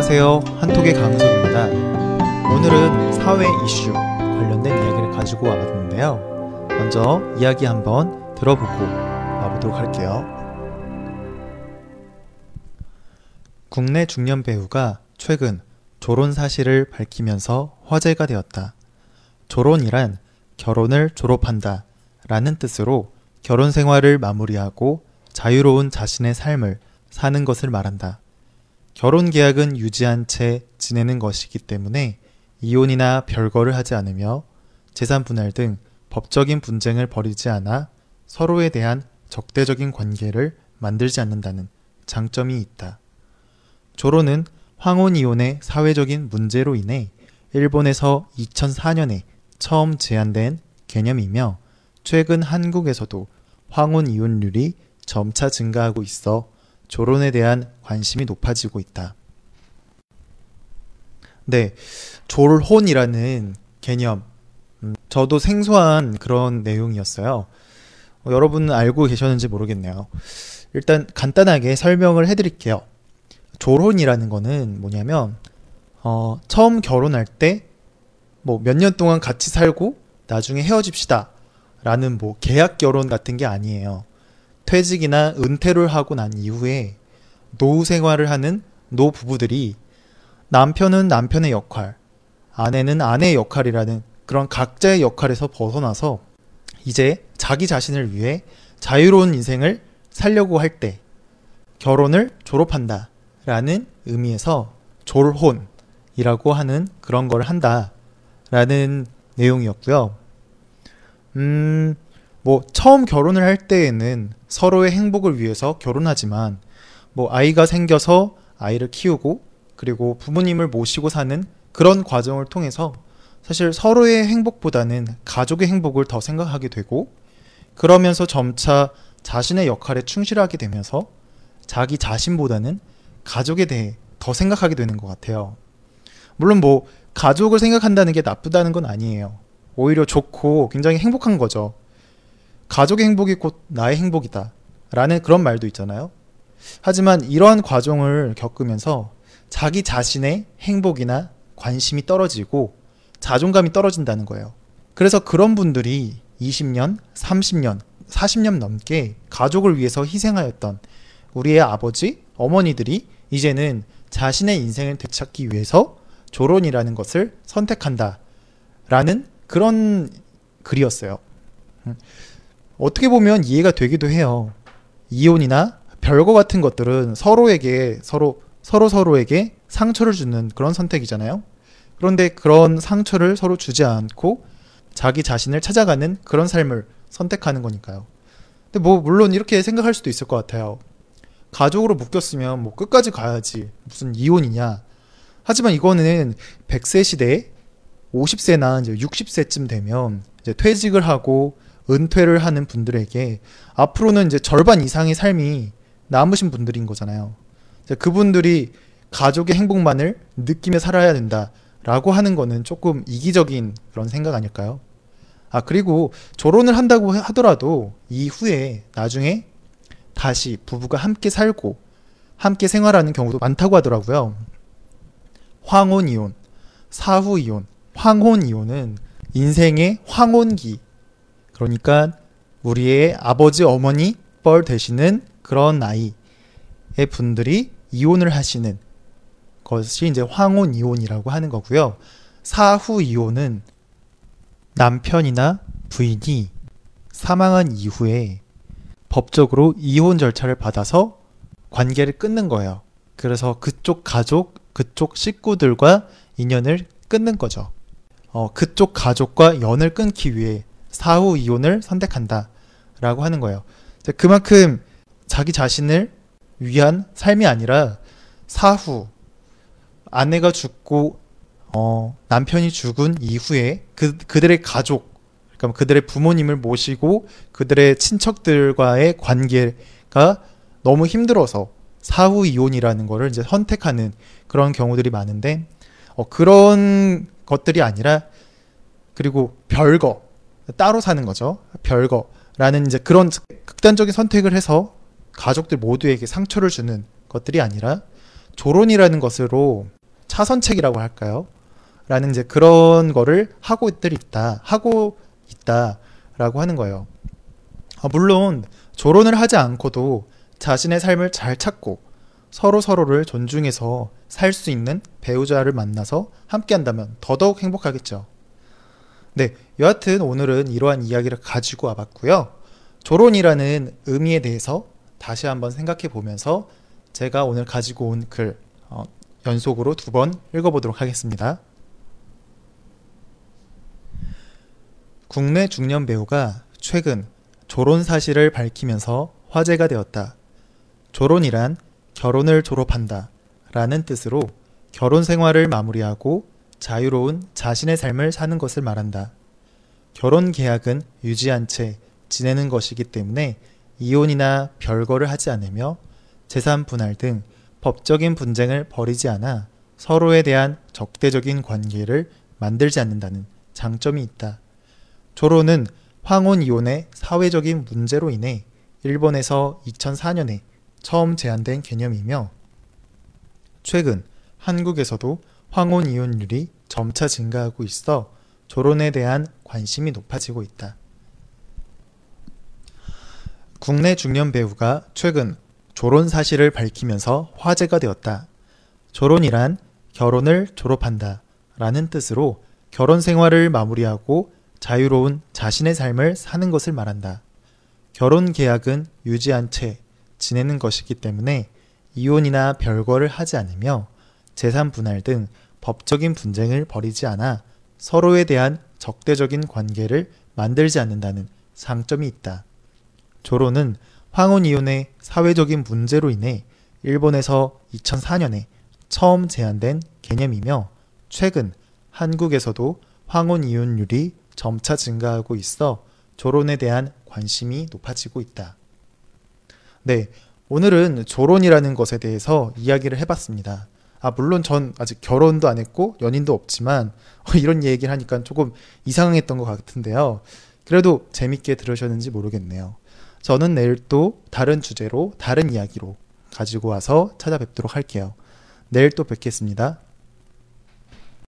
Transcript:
안녕하세요. 한톡의 강석입니다. 오늘은 사회 이슈 관련된 이야기를 가지고 와봤는데요. 먼저 이야기 한번 들어보고 와보도록 할게요. 국내 중년 배우가 최근 졸혼 사실을 밝히면서 화제가 되었다. 졸혼이란 결혼을 졸업한다 라는 뜻으로 결혼 생활을 마무리하고 자유로운 자신의 삶을 사는 것을 말한다. 결혼 계약은 유지한 채 지내는 것이기 때문에 이혼이나 별거를 하지 않으며 재산 분할 등 법적인 분쟁을 벌이지 않아 서로에 대한 적대적인 관계를 만들지 않는다는 장점이 있다. 조론은 황혼 이혼의 사회적인 문제로 인해 일본에서 2004년에 처음 제한된 개념이며 최근 한국에서도 황혼 이혼율이 점차 증가하고 있어 조론에 대한 관심이 높아지고 있다. 네, 졸혼이라는 개념. 음, 저도 생소한 그런 내용이었어요. 어, 여러분 알고 계셨는지 모르겠네요. 일단 간단하게 설명을 해드릴게요. 졸혼이라는 거는 뭐냐면, 어, 처음 결혼할 때, 뭐 몇 년 동안 같이 살고, 나중에 헤어집시다. 라는 뭐 계약 결혼 같은 게 아니에요. 퇴직이나 은퇴를 하고 난 이후에 노후 생활을 하는 노 부부들이 남편은 남편의 역할, 아내는 아내의 역할이라는 그런 각자의 역할에서 벗어나서 이제 자기 자신을 위해 자유로운 인생을 살려고 할 때 결혼을 졸업한다 라는 의미에서 졸혼이라고 하는 그런 걸 한다 라는 내용이었고요. 음, 뭐 처음 결혼을 할 때에는 서로의 행복을 위해서 결혼하지만 뭐 아이가 생겨서 아이를 키우고 그리고 부모님을 모시고 사는 그런 과정을 통해서 사실 서로의 행복보다는 가족의 행복을 더 생각하게 되고 그러면서 점차 자신의 역할에 충실하게 되면서 자기 자신보다는 가족에 대해 더 생각하게 되는 것 같아요. 물론 뭐 가족을 생각한다는 게 나쁘다는 건 아니에요. 오히려 좋고 굉장히 행복한 거죠. 가족의 행복이 곧 나의 행복이다. 라는 그런 말도 있잖아요. 하지만 이러한 과정을 겪으면서 자기 자신의 행복이나 관심이 떨어지고 자존감이 떨어진다는 거예요. 그래서 그런 분들이 20년, 30년, 40년 넘게 가족을 위해서 희생하였던 우리의 아버지, 어머니들이 이제는 자신의 인생을 되찾기 위해서 조론이라는 것을 선택한다. 라는 그런 글이었어요. 어떻게 보면 이해가 되기도 해요. 이혼이나 별거 같은 것들은 서로에게 서로 서로 서로에게 상처를 주는 그런 선택이잖아요. 그런데 그런 상처를 서로 주지 않고 자기 자신을 찾아가는 그런 삶을 선택하는 거니까요. 근데 뭐 물론 이렇게 생각할 수도 있을 것 같아요. 가족으로 묶였으면 뭐 끝까지 가야지 무슨 이혼이냐. 하지만 이거는 100세 시대에 50세나 이제 60세쯤 되면 이제 퇴직을 하고 은퇴를 하는 분들에게 앞으로는 이제 절반 이상의 삶이 남으신 분들인 거잖아요. 그분들이 가족의 행복만을 느끼며 살아야 된다라고 하는 거는 조금 이기적인 그런 생각 아닐까요? 아, 그리고 결혼을 한다고 하더라도 이후에 나중에 다시 부부가 함께 살고 함께 생활하는 경우도 많다고 하더라고요. 황혼 이혼, 사후 이혼, 황혼 이혼은 인생의 황혼기 그러니까 우리의 아버지 어머니 뻘 되시는 그런 나이의 분들이 이혼을 하시는 것이 이제 황혼 이혼이라고 하는 거고요. 사후 이혼은 남편이나 부인이 사망한 이후에 법적으로 이혼 절차를 받아서 관계를 끊는 거예요. 그래서 그쪽 가족, 그쪽 식구들과 인연을 끊는 거죠. 어, 그쪽 가족과 연을 끊기 위해 사후 이혼을 선택한다라고 하는 거예요. 그만큼 자기 자신을 위한 삶이 아니라 사후 아내가 죽고 어, 남편이 죽은 이후에 그 그들의 가족 그러니까 그들의 부모님을 모시고 그들의 친척들과의 관계가 너무 힘들어서 사후 이혼이라는 거를 이제 선택하는 그런 경우들이 많은데 어, 그런 것들이 아니라 그리고 별거 따로 사는 거죠. 별거라는 이제 그런 극단적인 선택을 해서 가족들 모두에게 상처를 주는 것들이 아니라 조론이라는 것으로 차선책이라고 할까요? 라는 이제 그런 거를 하고들 있다, 하고 있다라고 하는 거예요. 아, 물론 조론을 하지 않고도 자신의 삶을 잘 찾고 서로 서로를 존중해서 살 수 있는 배우자를 만나서 함께 한다면 더더욱 행복하겠죠. 네, 여하튼 오늘은 이러한 이야기를 가지고 와봤고요. 조론이라는 의미에 대해서 다시 한번 생각해 보면서 제가 오늘 가지고 온글 어, 연속으로 두 번 읽어보도록 하겠습니다. 국내 중년 배우가 최근 조론 사실을 밝히면서 화제가 되었다. 조론이란 결혼을 졸업한다 라는 뜻으로 결혼 생활을 마무리하고 자유로운 자신의 삶을 사는 것을 말한다. 결혼 계약은 유지한 채 지내는 것이기 때문에 이혼이나 별거를 하지 않으며 재산 분할 등 법적인 분쟁을 벌이지 않아 서로에 대한 적대적인 관계를 만들지 않는다는 장점이 있다. 조론은 황혼 이혼의 사회적인 문제로 인해 일본에서 2004년에 처음 제한된 개념이며 최근 한국에서도 황혼 이혼율이 점차 증가하고 있어 조론에 대한 관심이 높아지고 있다. 국내 중년 배우가 최근 조론 사실을 밝히면서 화제가 되었다. 조론이란 결혼을 졸업한다 라는 뜻으로 결혼 생활을 마무리하고 자유로운 자신의 삶을 사는 것을 말한다. 결혼 계약은 유지한 채 지내는 것이기 때문에 이혼이나 별거를 하지 않으며 재산 분할 등 법적인 분쟁을 벌이지 않아 서로에 대한 적대적인 관계를 만들지 않는다는 장점이 있다. 조론은 황혼 이혼의 사회적인 문제로 인해 일본에서 2004년에 처음 제한된 개념이며 최근 한국에서도 황혼 이혼율이 점차 증가하고 있어 조론에 대한 관심이 높아지고 있다. 네, 오늘은 조론이라는 것에 대해서 이야기를 해봤습니다. 아, 물론 전 아직 결혼도 안 했고 연인도 없지만 이런 얘기를 하니까 조금 이상했던 것 같은데요. 그래도 재밌게 들으셨는지 모르겠네요. 저는 내일 또 다른 주제로 다른 이야기로 가지고 와서 찾아뵙도록 할게요. 내일 또 뵙겠습니다.